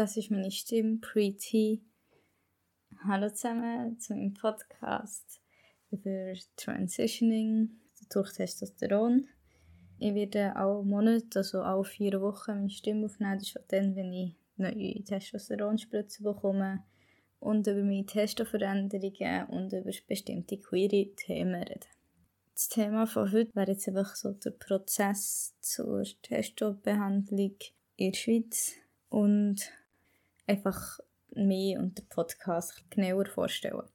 das ist meine Stimme, Pretty. Hallo zusammen zu meinem Podcast über Transitioning durch Testosteron. Ich werde alle Monate, also alle vier Wochen, meine Stimme aufnehmen. Das ist dann, wenn ich neue Testosteronspritzen bekomme und über meine Testoveränderungen und über bestimmte queere Themen reden. Das Thema von heute wäre jetzt einfach so der Prozess zur Testobehandlung in der Schweiz und einfach mich und den Podcast genauer vorstellen.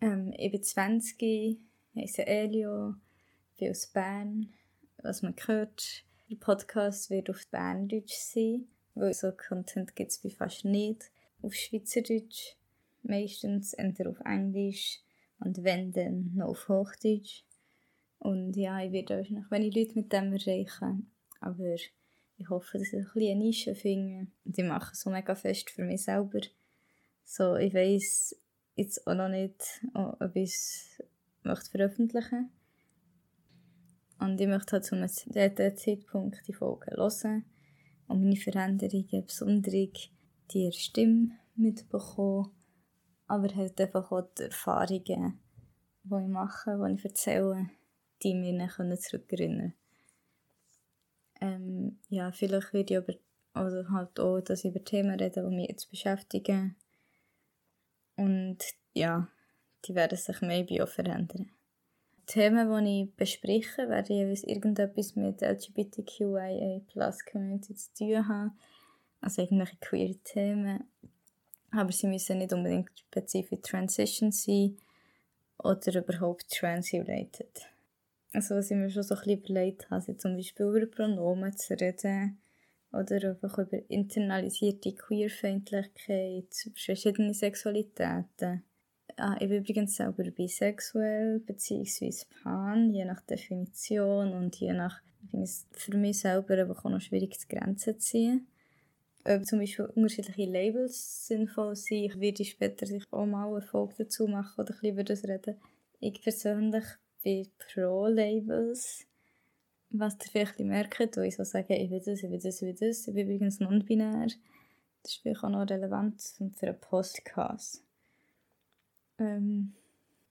Ähm, ich bin 20, heiße Elio, bin aus Bern. Was man hört, der Podcast wird auf Berndeutsch sein, weil so Content gibt es fast nicht auf Schweizerdeutsch. Meistens entweder auf Englisch und wenn dann noch auf Hochdeutsch. Und ja, ich werde wahrscheinlich wenig Leute mit dem erreichen, aber ich hoffe, dass ich ein eine Nische finde. Und ich mache so mega fest für mich selber. So, ich weiß jetzt auch noch nicht, ob ich es möchte veröffentlichen Und ich möchte halt zu einem Zeitpunkt die Folge hören und meine Veränderungen, besonders die Stimme mitbekommen, aber halt einfach auch die Erfahrungen, die ich mache, die ich erzähle, die mich zurückerinnern können. Ähm, ja, vielleicht werde ich aber also halt auch, dass über Themen rede, die mich jetzt beschäftigen. Und ja, die werden sich maybe auch verändern. Die Themen, die ich bespreche, werden jeweils irgendetwas mit LGBTQIA Plus Community zu tun haben. Also irgendwelche queer Themen. Aber sie müssen nicht unbedingt spezifisch Transition sein oder überhaupt trans-related. Also was ich mir schon so ein bisschen überlegt habe, zum Beispiel über Pronomen zu reden oder einfach über internalisierte Queerfeindlichkeit, verschiedene Sexualitäten. Ah, ich bin übrigens selber bisexuell bzw. pan, je nach Definition und je nach, ich finde es für mich selber einfach auch noch schwierig, die Grenzen zu ziehen. Ob zum Beispiel unterschiedliche Labels sinnvoll sind, ich werde später auch mal eine Folge dazu machen oder ein bisschen über das reden. Ich persönlich bin pro Labels. Was ihr vielleicht merkt, wo ich so sage, ich will das, ich will das, ich will das. Ich bin übrigens non-binär. Das ist vielleicht auch noch relevant für einen Podcast. Ähm,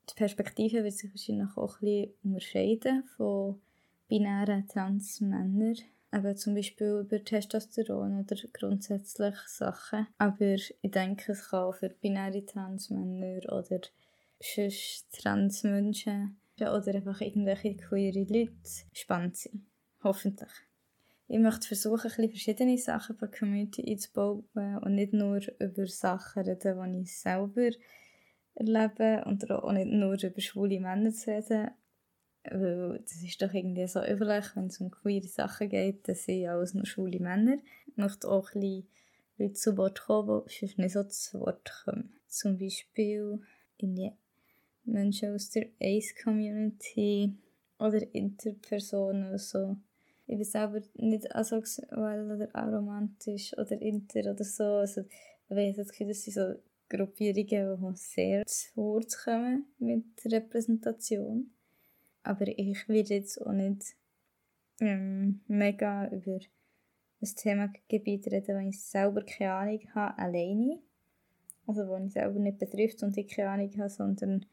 die Perspektive wird sich wahrscheinlich auch ein bisschen unterscheiden von binären Transmännern. Aber zum Beispiel über Testosteron oder grundsätzlich Sachen. Aber ich denke, es kann auch für binäre Transmänner oder sonst Transmenschen oder einfach irgendwelche queere Leute spannend sein. Hoffentlich. Ich möchte versuchen, ein verschiedene Sachen von der Community einzubauen und nicht nur über Sachen reden, die ich selber erlebe und auch nicht nur über schwule Männer zu reden, weil das ist doch irgendwie so üblich, wenn es um queere Sachen geht, dann sind alles nur schwule Männer. Ich möchte auch ein bisschen Leute zu Wort kommen, die sonst nicht so zu Wort kommen. Zum Beispiel in die Menschen aus der Ace-Community oder Interpersonen oder so. Ich bin selber nicht asexuell oder aromantisch oder inter oder so. Also, ich habe das Gefühl, das sind so Gruppierungen, die sehr zu Wort kommen mit Repräsentation. Aber ich will jetzt auch nicht ähm, mega über ein Themengebiet reden, wo ich selber keine Ahnung habe, alleine. Also, wo ich selber nicht betrifft und ich keine Ahnung habe, sondern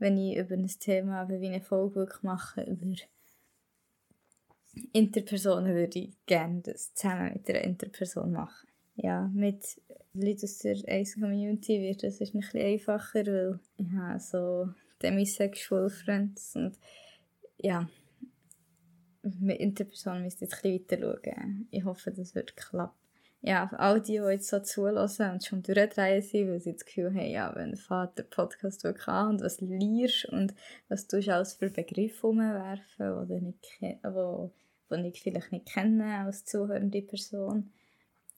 wenn ich über ein Thema wie eine Folge mache über Interpersonen, würde ich gerne das zusammen mit einer Interperson machen. Ja, mit Leuten aus der Ace-Community wird das ein bisschen einfacher, weil ich habe so demisexual Friends und ja, mit Interpersonen müsst ihr jetzt ein bisschen weiter schauen. Ich hoffe, das wird klappen ja, für all die, die jetzt so zulassen und schon durchdrehen sind, weil sie das Gefühl haben, ja, wenn der Vater Podcast wirklich an und was lernst und was du alles für Begriffe umwerfen, oder nicht, ich vielleicht nicht kenne als zuhörende Person.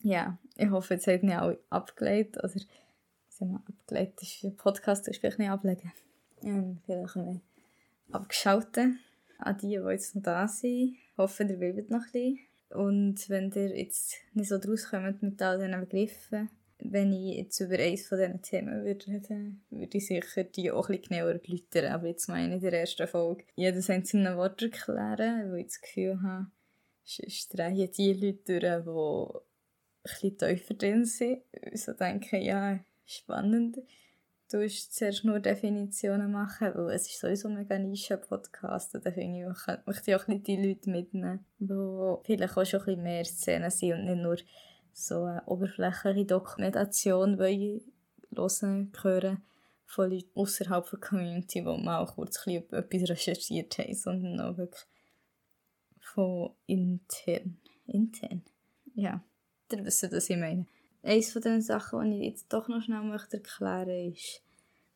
Ja, ich hoffe, jetzt habt ihr auch abgelegt, oder sagen wir, abgelegt ist ein Podcast, das vielleicht nicht ablegen. Ähm, vielleicht mehr abgeschaltet an die, die jetzt noch da sind. Ich hoffe, ihr bleibt noch ein bisschen. Und wenn ihr jetzt nicht so draus kommt mit all diesen Begriffen, wenn ich jetzt über eines von diesen Themen würde reden, würde ich sicher die auch bisschen genauer erläutern. Aber jetzt meine ich in der ersten Folge jedes einzelne Wort erklären, weil ich das Gefühl habe, sonst drehen die Leute durch, bisschen tiefer drin sind. So denke ja, spannend. Du zuerst nur Definitionen machen, weil es ist sowieso ein mega Nischen-Podcast. Da finde ich, ich möchte auch ein die Leute mitnehmen, die vielleicht auch schon ein bisschen mehr Szenen sind und nicht nur so eine oberflächliche Dokumentation hören, hören von Leuten außerhalb der Community, die mal auch kurz ein bisschen etwas recherchiert haben, sondern auch wirklich von intern. Intern? Ja, ihr wisst, was ich meine. Eines von den Sachen, die ich jetzt doch noch schnell möchte erklären ist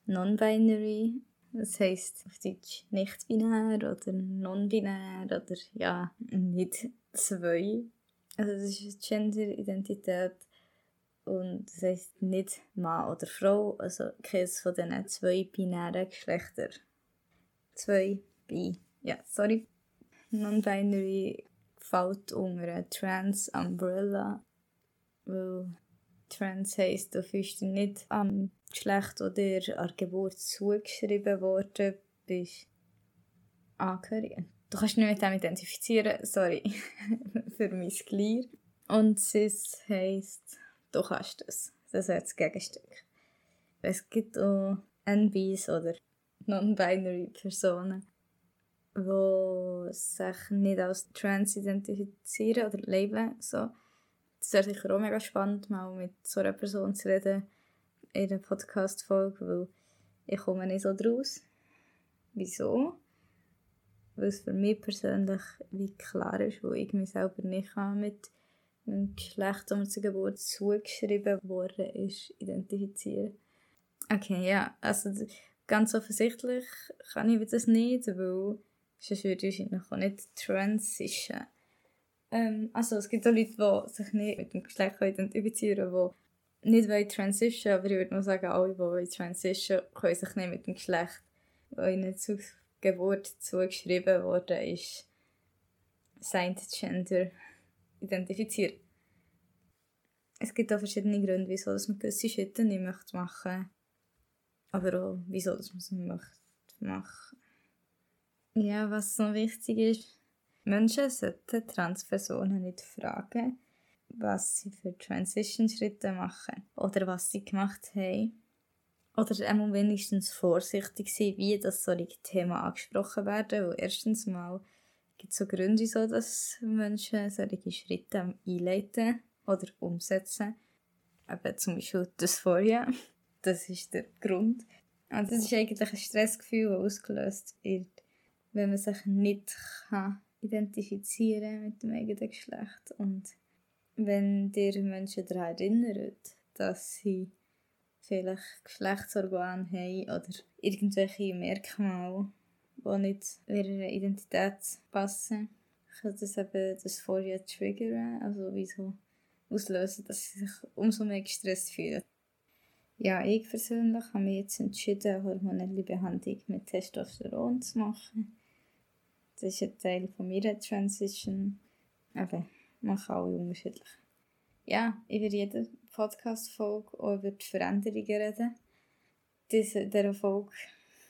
Non-Binary. Das heisst auf Deutsch nicht binär oder non-binär oder ja, nicht zwei. Also das ist Gender-Identität und das heisst nicht Mann oder Frau, also keines von diesen zwei binären Geschlechter. Zwei bi. Ja, sorry. Non-binary fällt unter Trans-Umbrella, weil Trans heisst, du fühlst dich nicht am Geschlecht oder an Geburt zugeschrieben worden bist. Angehörige. Du kannst nicht mit dem identifizieren, sorry, für mein Glier. Und cis heisst, du kannst das. Das wäre das Gegenstück. Es gibt auch NBs oder non-binary Personen, die sich nicht als trans identifizieren oder labeln. So. Das wäre sicher auch mega spannend, mal mit so einer Person zu reden in einer Podcast-Folge, weil ich komme nicht so draus. Wieso? Weil es für mich persönlich wie klar ist, wo ich mich selber nicht mit dem Geschlecht, das mir zur Geburt zugeschrieben worden ist, identifizieren. Okay, ja, also ganz offensichtlich kann ich das nicht, weil sonst würde ich wahrscheinlich auch nicht transition. Ähm, also es gibt auch Leute, die sich nicht mit dem Geschlecht identifizieren können, die nicht wollen transition, aber ich würde mal sagen, alle, die wollen transition, können sich nicht mit dem Geschlecht, das ihnen zur Geburt zugeschrieben worden ist, sein Gender identifizieren. Es gibt auch verschiedene Gründe, wieso man gewisse Schritte nicht möchte machen aber auch wieso man es nicht möchte machen. Ja, was so wichtig ist, Menschen sollten Transpersonen nicht fragen, was sie für Transition-Schritte machen oder was sie gemacht haben. Oder einmal wenigstens vorsichtig sein, wie das solche Themen angesprochen werden. Weil erstens mal gibt es so Gründe, wieso dass Menschen solche Schritte einleiten oder umsetzen. Eben zum Beispiel Dysphoria. Das ist der Grund. Und das ist eigentlich ein Stressgefühl, das ausgelöst wird, wenn man sich nicht kann identifizieren mit dem eigenen Geschlecht. Und wenn dir Menschen daran erinnern, dass sie vielleicht Geschlechtsorgane haben oder irgendwelche Merkmale, die nicht ihrer Identität passen, kann das eben das vorher triggern, also wieso auslösen, dass sie sich umso mehr gestresst fühlen. Ja, ich persönlich habe mich jetzt entschieden, hormonelle Behandlung mit Testosteron zu machen. Das ist ein Teil von meiner Transition. Aber man kann auch unterschiedlich. Ja, über jede Podcast-Folge auch über die Veränderungen reden. Diese, dieser Folge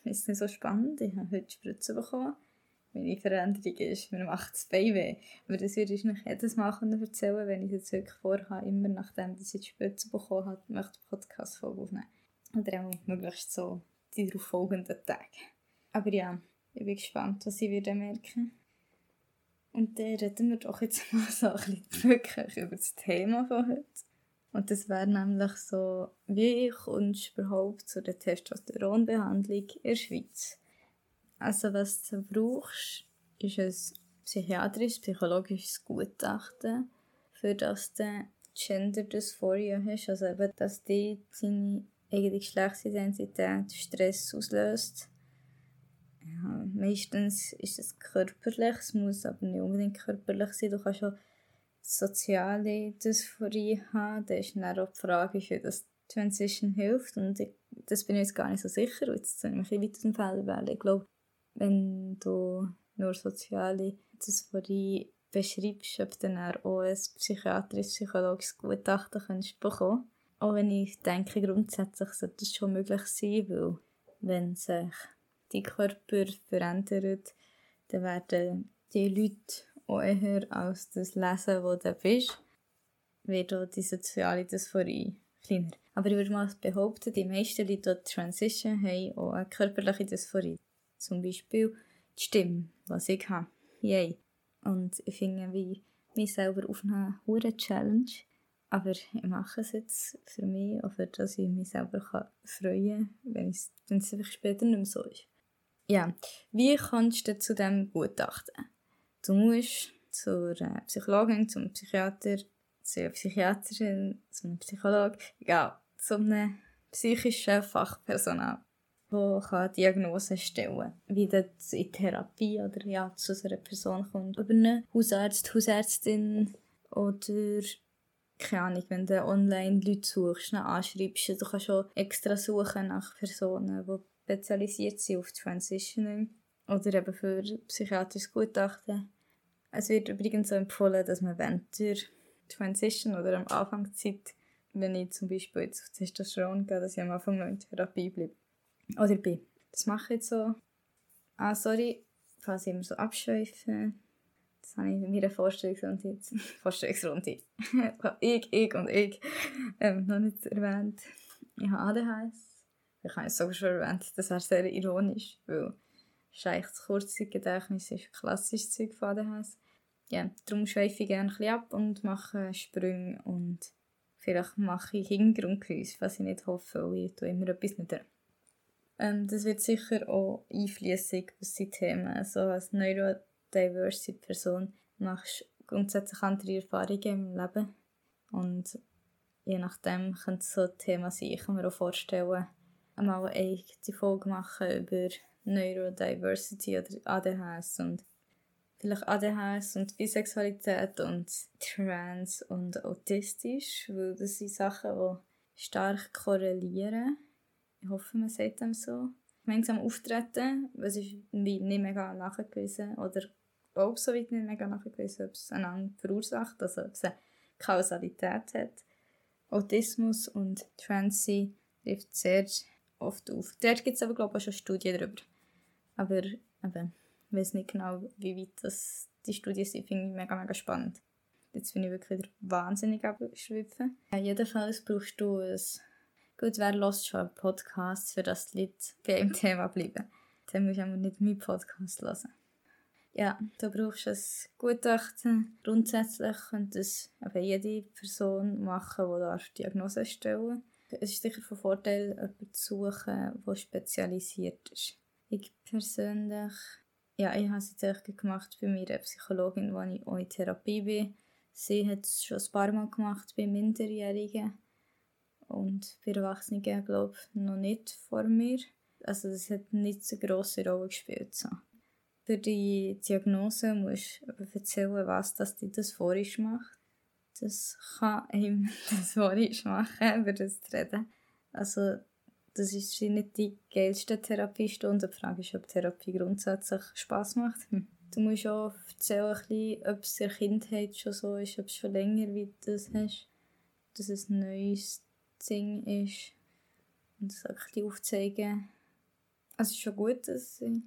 ist nicht so spannend. Ich habe heute Spritzen bekommen. Meine Veränderung ist, mir macht das Bein weh. Aber das würde ich nicht jedes Mal erzählen, wenn ich jetzt wirklich vorhabe, immer nachdem ich die Spritze bekommen habe, möchte ich Podcast-Folge aufnehmen. Oder auch möglichst so die darauf folgenden Tage. Aber ja, ich bin gespannt, was ich wieder merken. Und dann reden wir doch jetzt mal so ein bisschen wirklich über das Thema von heute. Und das wäre nämlich so, wie kommst du überhaupt zu der Testosteronbehandlung in der Schweiz? Also was du brauchst, ist ein psychiatrisch-psychologisches Gutachten, für das du Gender Dysphoria hast, also eben, dass die deine eigene Geschlechtsidentität Stress auslöst ja, meistens ist es körperlich, es muss aber nicht unbedingt körperlich sein. Du kannst auch soziale Dysphorie haben. Da ist dann auch die Frage, wie das Transition hilft. Und ich, das bin ich jetzt gar nicht so sicher. Jetzt soll ich mich ein bisschen weiter Feld wählen. Ich glaube, wenn du nur soziale Dysphorie beschreibst, ob du dann auch ein psychiatrisch-psychologisches Gutachten kannst bekommen Auch wenn ich denke, grundsätzlich sollte das schon möglich sein, weil wenn sich die Körper verändert, dann werden die Leute auch eher als das lesen, wo du bist. wird auch die soziale Dysphorie kleiner. Aber ich würde mal behaupten, die meisten Leute, die Transition haben, auch eine körperliche Dysphorie. Zum Beispiel die Stimme, was ich habe. Yay. Und ich finde, wie mich selber auf eine hohe Challenge. Aber ich mache es jetzt für mich, auch für dass ich mich selber freuen kann, wenn es einfach später nicht mehr so ist. Ja, wie kommst du zu diesem Gutachten? Du musst zur Psychologin, zum Psychiater, zu einer Psychiaterin, zu einem Psychologen, ja, zu einem psychischen Fachpersonal, das Diagnosen stellen kann. Wie das in Therapie oder ja, zu einer Person kommt. Über einen Hausarzt, Hausärztin oder keine Ahnung, wenn du online Leute suchst, anschreibst, du kannst schon extra suchen nach Personen, die spezialisiert sind auf Transitioning oder eben für psychiatrisches Gutachten. Es wird übrigens so empfohlen, dass man während der Transition oder am Anfang Zeit, wenn ich zum Beispiel jetzt auf Testosteron gehe, dass ich am Anfang noch in Therapie bleibe. Oder bin. Das mache ich jetzt so. Ah, sorry, falls ich immer so abschweife. Das habe ich in meiner Vorstellungsrunde jetzt. Vorstellungsrunde. ich, ich und ich ähm, noch nicht erwähnt. Ich habe ADHS. Ich habe es sogar schon erwähnt. Das wäre sehr ironisch, weil es ist eigentlich das Kurzzeitgedächtnis ist klassisches Zeug von ADHS ja, darum schweife ich gerne ein bisschen ab und mache Sprünge und vielleicht mache ich Hintergrundgeräusche, was ich nicht hoffe, weil ich tue immer etwas nicht ähm, Das wird sicher auch einfließig was die Themen. Also als neurodiverse Person machst du grundsätzlich andere Erfahrungen im Leben und je nachdem könnte es so ein Thema sein. Ich kann mir auch vorstellen, einmal eine Folge machen über Neurodiversity oder ADHS und vielleicht ADHS und Bisexualität und Trans und autistisch, weil das sind Sachen, die stark korrelieren. Ich hoffe, man sagt dem so. Gemeinsam auftreten, was ist nicht mega nachgewiesen oder auch so weit nicht mega nachgewiesen, ob es einander verursacht, also ob es eine Kausalität hat. Autismus und Transi trifft sehr oft auf. Dort gibt es aber, glaube ich, auch schon Studien darüber. Aber eben, ich weiß nicht genau, wie weit das die Studien sind, finde ich mega, mega spannend. Jetzt bin ich wirklich wieder wahnsinnig abgeschwiffen. Ja, jedenfalls brauchst du ein Gut, wer lässt schon einen Podcast, für das die Leute bei einem Thema bleiben? Dann musst du aber nicht meinen Podcast hören. Ja, du brauchst ein Gutachten. Grundsätzlich könnte es jede Person machen, die da Diagnose stellen Es ist sicher von Vorteil, jemanden zu suchen, der spezialisiert ist. Ich persönlich ja, ich habe es jetzt gemacht bei meiner Psychologin, wo ich auch in Therapie bin. Sie hat es schon ein paar Mal gemacht bei Minderjährigen und bei Erwachsenen, glaube ich, noch nicht vor mir. Also das hat nicht so eine grosse Rolle gespielt. So. Für die Diagnose musst du erzählen, was das dir das vorisch macht. Das kann ihm das vorisch machen, über das zu reden. Also das ist nicht die geilste Therapiestunde. Die Frage ist, ob Therapie grundsätzlich Spaß macht. Hm. Du musst auch erzählen, ob es in der Kindheit schon so ist, ob es schon länger wie das hast, dass es ein neues Ding ist. Und das ein aufzeigen. Also es ist schon gut, dass du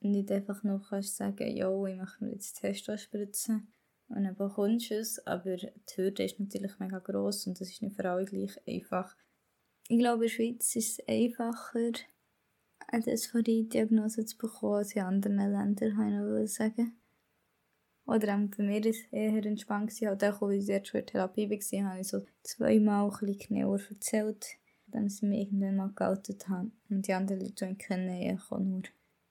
nicht einfach noch kannst sagen, ja, ich mache mir jetzt Testo spritzen und dann bekommst du es, aber die Hürde ist natürlich mega gross und das ist nicht für alle gleich einfach. Ich glaube, in der Schweiz ist es einfacher, eine Dysphorie-Diagnose zu bekommen als in anderen Ländern, kann ich sagen. Oder auch bei mir war es eher entspannt. Halt auch, als ich jetzt schon in Therapie war, habe ich so zweimal ein bisschen genauer erzählt, dann sie mich irgendwann mal geoutet haben. Und die anderen Leute, die ich kenne, ich auch nur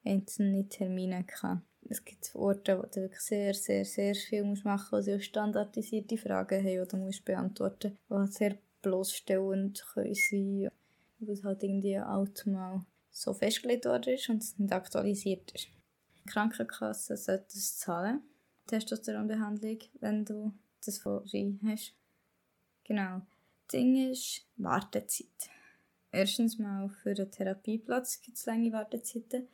einzelne Termine gehabt. Es gibt Orte, wo du wirklich sehr, sehr, sehr viel machen musst, wo sie auch standardisierte Fragen haben, die du musst beantworten musst, die sehr bloßstellend können sein was halt irgendwie auch mal so festgelegt worden ist und es nicht aktualisiert ist. Die Krankenkasse sollte es zahlen, Testosteronbehandlung, wenn du das vorhin hast. Genau. Das Ding ist Wartezeit. Erstens mal für einen Therapieplatz gibt es lange Wartezeiten.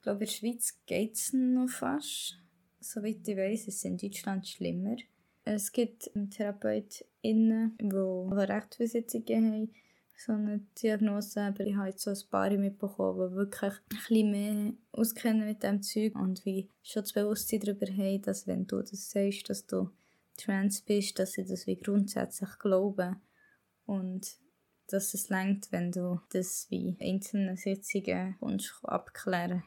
Ich glaube, in der Schweiz geht es noch fast. Soweit ich weiß, ist es in Deutschland schlimmer. Es gibt TherapeutInnen, die Rechtversitzungen haben, so eine Diagnose, aber ich habe jetzt so ein paar mitbekommen, die wirklich ein bisschen mehr auskennen mit dem Zeug und wie schon das Bewusstsein darüber haben, dass wenn du das sagst, dass du trans bist, dass sie das wie grundsätzlich glauben und dass es längt, wenn du das wie einzelne Sitzungen abklären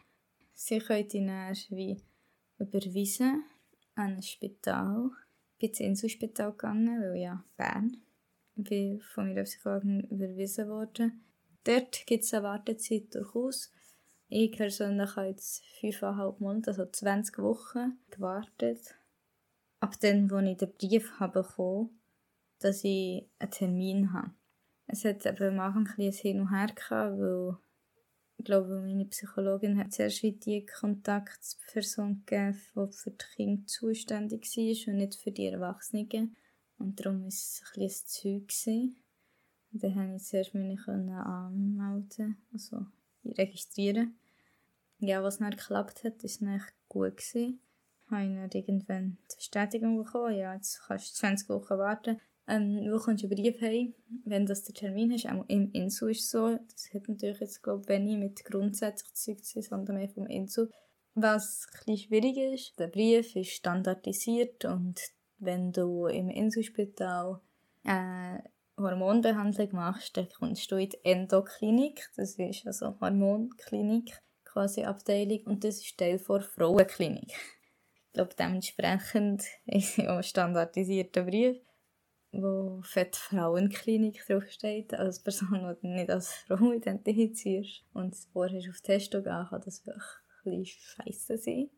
Sie können dich dann wie überweisen an ein Spital. Ich bin ins Inselspital gegangen, weil ja Bern bin von meiner Psychologin überwiesen worden. Dort gibt es eine Wartezeit durchaus. Ich persönlich habe jetzt fünfeinhalb Monate, also 20 Wochen, gewartet. Ab dann, als ich den Brief habe bekommen dass ich einen Termin habe. Es hat eben am Anfang ein bisschen hin und her gehabt, weil ich glaube, meine Psychologin hat zuerst die Kontaktperson gegeben, die für die Kinder zuständig war und nicht für die Erwachsenen. Und darum war es ein bisschen ein Zeug. Dann konnte ich zuerst mich anmelden, also registrieren. Ja, was dann geklappt hat, war echt gut. Gewesen. Habe ich dann irgendwann die Bestätigung bekommen, ja, jetzt kannst du 20 Wochen warten. Ähm, du kommst einen Brief haben, wenn das der Termin hast. Auch im Insu ist so. Das hat natürlich jetzt, glaube ich, wenig mit grundsätzlich Zeug zu sondern mehr vom Insu. Was ein schwierig ist, der Brief ist standardisiert und wenn du im Inselspital eine Hormonbehandlung machst, dann kommst du in die Endoklinik, das ist also Hormonklinik, quasi Abteilung, und das ist Teil der Frauenklinik. Ich glaube, dementsprechend ist es ein standardisierter Brief wo die Frauenklinik draufsteht, als Person, die nicht als Frau identifizierst und vorher auf Testo gehen, kann das wirklich scheiße sein.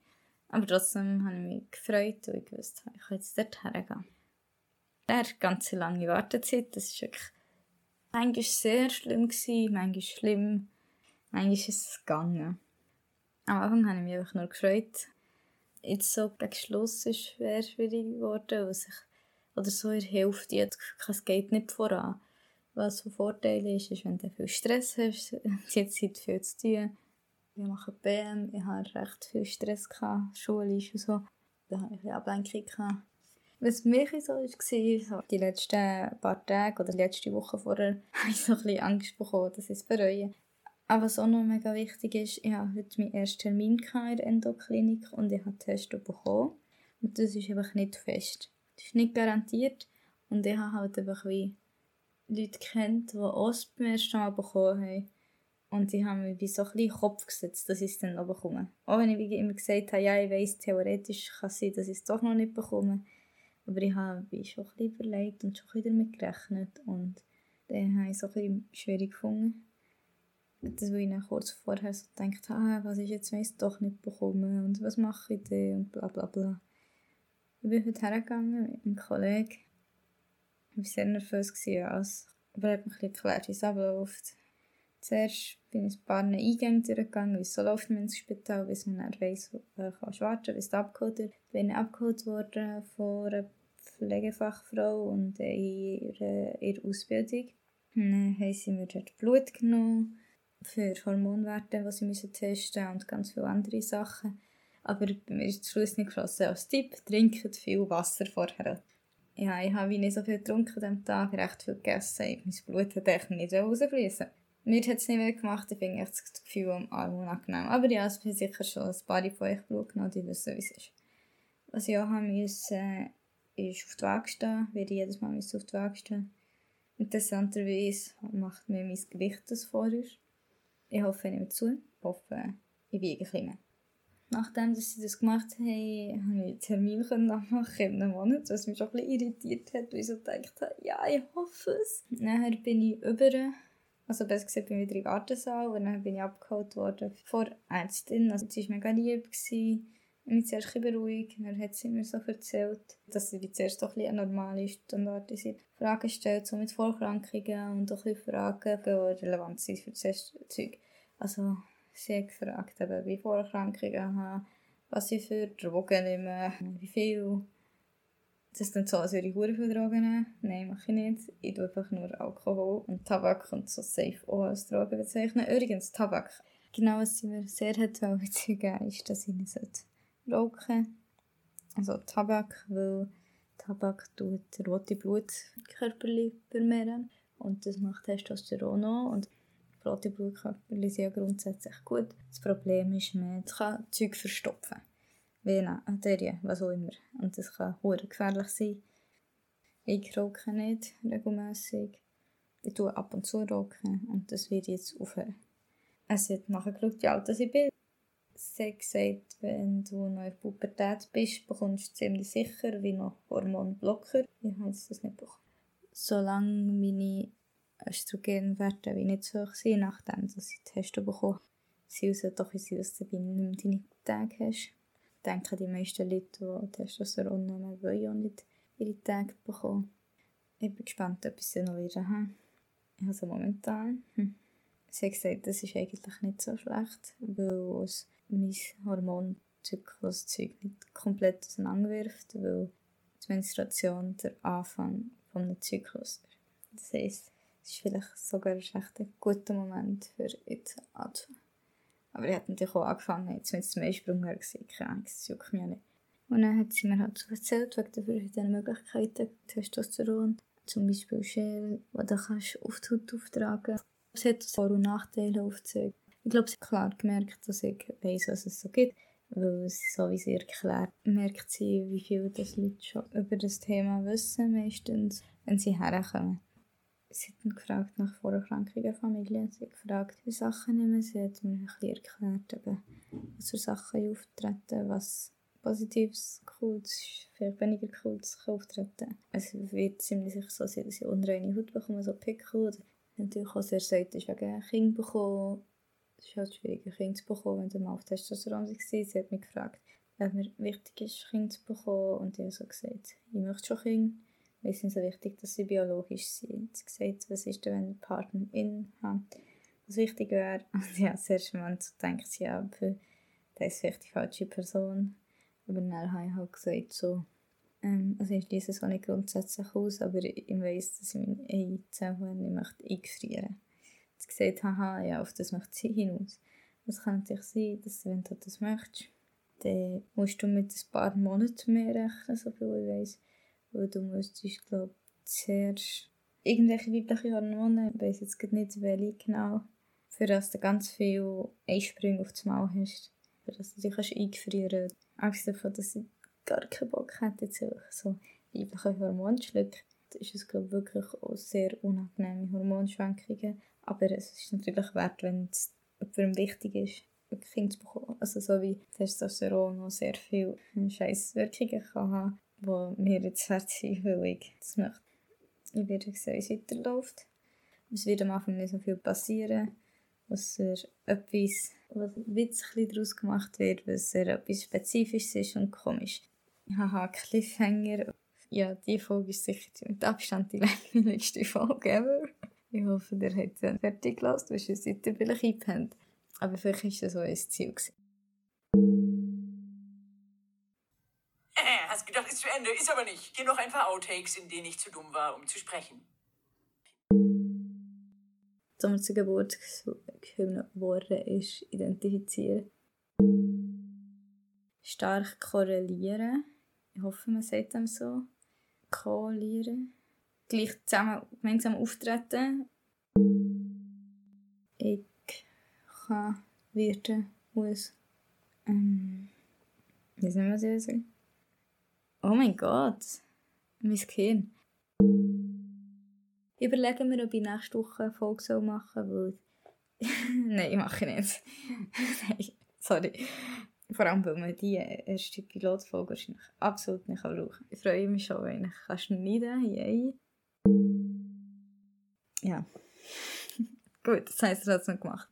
Aber trotzdem habe ich mich gefreut und ich wusste, ich kann jetzt dort hergehen. Eine ganz lange Wartezeit, das war wirklich manchmal sehr schlimm, gewesen, manchmal schlimm, manchmal ist es gegangen. Am Anfang habe ich mich einfach nur gefreut. Jetzt so gegen Schluss ist es schwer schwierig geworden, weil sich oder so in der Hälfte. Es geht nicht voran. Was von Vorteil ist, ist, wenn du viel Stress hast, jetzt Zeit viel zu tun. Wir machen BM, ich hatte recht viel Stress, gehabt, schulisch und so. Da hatte ich ein Ablenkung. Gehabt. Was für mich so war, so die letzten paar Tage oder die letzte Woche vorher, habe ich so ein bisschen Angst bekommen, dass ich es bereue. Aber was auch noch mega wichtig ist, ich hatte heute meinen ersten Termin in der Endoklinik und ich habe Test bekommen. Und das ist einfach nicht fest. Das ist nicht garantiert. Und ich habe halt einfach wie Leute kennt, die Ost beim ersten Mal bekommen haben. Und die haben mir wie so ein bisschen Kopf gesetzt, dass ich es dann noch bekomme. Auch wenn ich wie immer gesagt habe, ja, ich weiss, theoretisch kann es sein, dass ich es doch noch nicht bekomme. Aber ich habe wie schon ein bisschen überlegt und schon bisschen damit gerechnet. Und dann habe ich es so ein bisschen schwierig gefunden. Das, weil ich dann kurz vorher so gedacht habe, ah, was ist jetzt, wenn ich es doch nicht bekomme und was mache ich denn und bla bla bla. Ich bin heute hergegangen mit einem Kollegen. Ich war sehr nervös, als, aber er hat mir erklärt, wie es abläuft. Zuerst bin ich ein paar Eingänge durchgegangen, wie es so läuft im Spital, bis man dann weiss, man kann warten bis abgeholt wird. Ich bin abgeholt worden von einer Pflegefachfrau und ihrer, ihrer Ausbildung. dann haben sie mir dort Blut genommen für Hormonwerte, die sie müssen testen mussten und ganz viele andere Sachen. Aber bei mir ist der Schluss nicht geschlossen. Als Tipp, trinkt viel Wasser vorher. Ja, ich habe nicht so viel getrunken an diesem Tag, recht viel gegessen. Mein Blut hat echt nicht rausfließen. Mir hat es nicht mehr gemacht, ich finde das Gefühl am Arm unangenehm. Aber ja, es bin sicher schon ein paar von euch Blut genommen, die wissen, wie es ist. Was ich auch haben musste, ist auf die Waage stehen, werde ich jedes Mal auf die Waage stehen. Interessanterweise macht mir mein Gewicht das vor. Ich hoffe, ich nehme zu. Ich hoffe, ich wiege ein bisschen mehr nachdem dass sie das gemacht haben, habe ich einen Termin nachmachen in einem Monat, was mich schon ein bisschen irritiert hat, weil ich so gedacht habe, ja, ich hoffe es. Nachher bin ich über, also besser gesagt bin ich wieder den Gartensaal und dann bin ich abgeholt worden vor Ärztin. Also sie war mega lieb. Gewesen. Ich mich zuerst ein beruhigt. Dann hat sie mir so erzählt, dass sie zuerst doch ein eine normale, standardisierte Fragen stellt, so mit Vorkrankungen und auch Fragen, die relevant sind für das Zeug. Also Sie hat gefragt, eben, wie Vorerkrankungen habe, was ich für Drogen nehme, wie viel. Das ist dann so, als würde ich viele Drogen nehmen. Nein, mache ich nicht. Ich tue einfach nur Alkohol und Tabak und so safe auch als Drogen bezeichnen. Übrigens, Tabak. Genau, was sie mir sehr hat gegeben ist, dass ich nicht rauchen Also Tabak, weil Tabak tut rote Blutkörper vermehren und das macht Testosteron auch. Und rote Blutkörper sind ja grundsätzlich gut. Das Problem ist, man kann Zeug verstopfen. Venen, Arterien, was auch immer. Und das kann hure gefährlich sein. Ich rauche nicht regelmäßig. Ich tue ab und zu rauchen und das wird jetzt aufhören. Es hat nachgeschaut, wie alt ich bin. Sie hat gesagt, wenn du noch in der Pubertät bist, bekommst du ziemlich sicher wie noch Hormonblocker. Ich habe jetzt das nicht bekommen. Solange meine Östrogenwerte wie nicht so hoch sind, nachdem dass ich Teste bekommen sie sollte doch sein, dass du nicht mehr deine Tage hast. Ich denke, die meisten Leute, die Testosteron nehmen, wollen auch nicht ihre Tage bekommen. Ich bin gespannt, ob ich sie noch wieder habe. Sie momentan. Hm. Sie hat gesagt, das ist eigentlich nicht so schlecht, weil es mein Hormonzyklus nicht komplett auseinanderwirft, weil die Menstruation der Anfang eines Zyklus ist. Das heisst, es ist vielleicht sogar ein recht guter Moment für jetzt anzufangen. Aber ich hatte natürlich auch angefangen, jetzt wenn es zum Eisprung war, keine Angst, das juckt mich nicht. Und dann hat sie mir halt so erzählt, wegen der verschiedenen Möglichkeiten, Testosteron, zum Beispiel Gel, das du kannst auf die Haut auftragen kannst. Es hat Vor- und Nachteile aufgezeigt. Ich glaube, sie hat klar gemerkt, dass ich weiss, was es so gibt. Weil, so wie sie erklärt, merkt sie, wie viel das Leute schon über das Thema wissen, meistens, wenn sie herkommen. Sie hat gefragt nach Vorerkrankungen Familie. Sie gefragt, wie Sachen nehmen. Sie hat mir ein bisschen erklärt, eben, was für Sachen auftreten, was Positives, Cooles, vielleicht weniger Cooles auftreten. Es wird ziemlich sicher so sein, dass ich unreine Haut bekomme, so Pickel. Oder natürlich auch sehr selten wegen Kind bekommen. Es ist halt schwierig, ein Kind zu bekommen, wenn du mal auf Testosteron warst. Sie hat mich gefragt, ob mir wichtig ist, Kind zu bekommen. Und ich habe so gesagt, ich möchte schon Kind. Weil es ist so wichtig, dass sie biologisch sind. Sie gesagt, was ist denn, wenn ein Partner in hat, was wichtig wäre. Und ja, sehr schön, so denkt sie, für das ist vielleicht die falsche Person. Aber dann habe ich halt gesagt, so, ähm, also ich schließe es auch nicht grundsätzlich aus, aber ich weiss, dass ich meine Eizellen nicht möchte eingefrieren möchte. Sie gesagt, haha, ja, auf das möchte sie hinaus. Es kann natürlich sein, dass wenn du das möchtest, dann musst du mit ein paar Monaten mehr rechnen, so viel ich weiss. Weil du müsstest, glaube zuerst irgendwelche weibliche Hormone, ich weiss jetzt nicht welche genau, für das du ganz viel Einsprünge auf das Maul hast, für das du dich eingefrieren kannst abgesehen davon, dass ich gar keinen Bock hätte, jetzt einfach so weibliche Hormone zu schlucken, ist es glaube wirklich auch sehr unangenehme Hormonschwankungen. Aber es ist natürlich wert, wenn es jemandem wichtig ist, ein Kind zu bekommen. Also so wie Testosteron noch sehr viele scheiß Wirkungen kann haben, die mir jetzt weil ich das möchte. Ich werde sehen, wie es weiterläuft. Es wird am Anfang nicht so viel passieren was er etwas, was Witz daraus gemacht wird, was er etwas Spezifisches ist und komisch. Haha, Cliffhanger. Ja, die Folge ist sicher mit Abstand die langweiligste Folge ever. Ich hoffe, der hat es fertig gelassen, weil sonst seid ihr vielleicht eingepennt. Aber vielleicht war das so ein Ziel. Gewesen. Äh, hast gedacht, ist aber nicht. Hier noch ein paar Outtakes, in denen ich zu dumm war, um zu sprechen zum zur Geburt geworden ist, identifizieren. Stark korrelieren. Ich hoffe, man sagt dem so. Korrelieren. Gleich zusammen gemeinsam auftreten. Ich kann, werden, muss. Ähm, wie soll man das sagen? Oh mein Gott! Mein Gehirn überlegen wir, ob ich nächste Woche eine Folge machen soll, weil... Nein, mache ich nicht. Nein, sorry. Vor allem, weil man die erste Pilotfolge wahrscheinlich absolut nicht brauchen kann. Ich freue mich schon, wenn ich schneiden kann. Yay. Ja. Gut, das heisst, er hat es noch gemacht.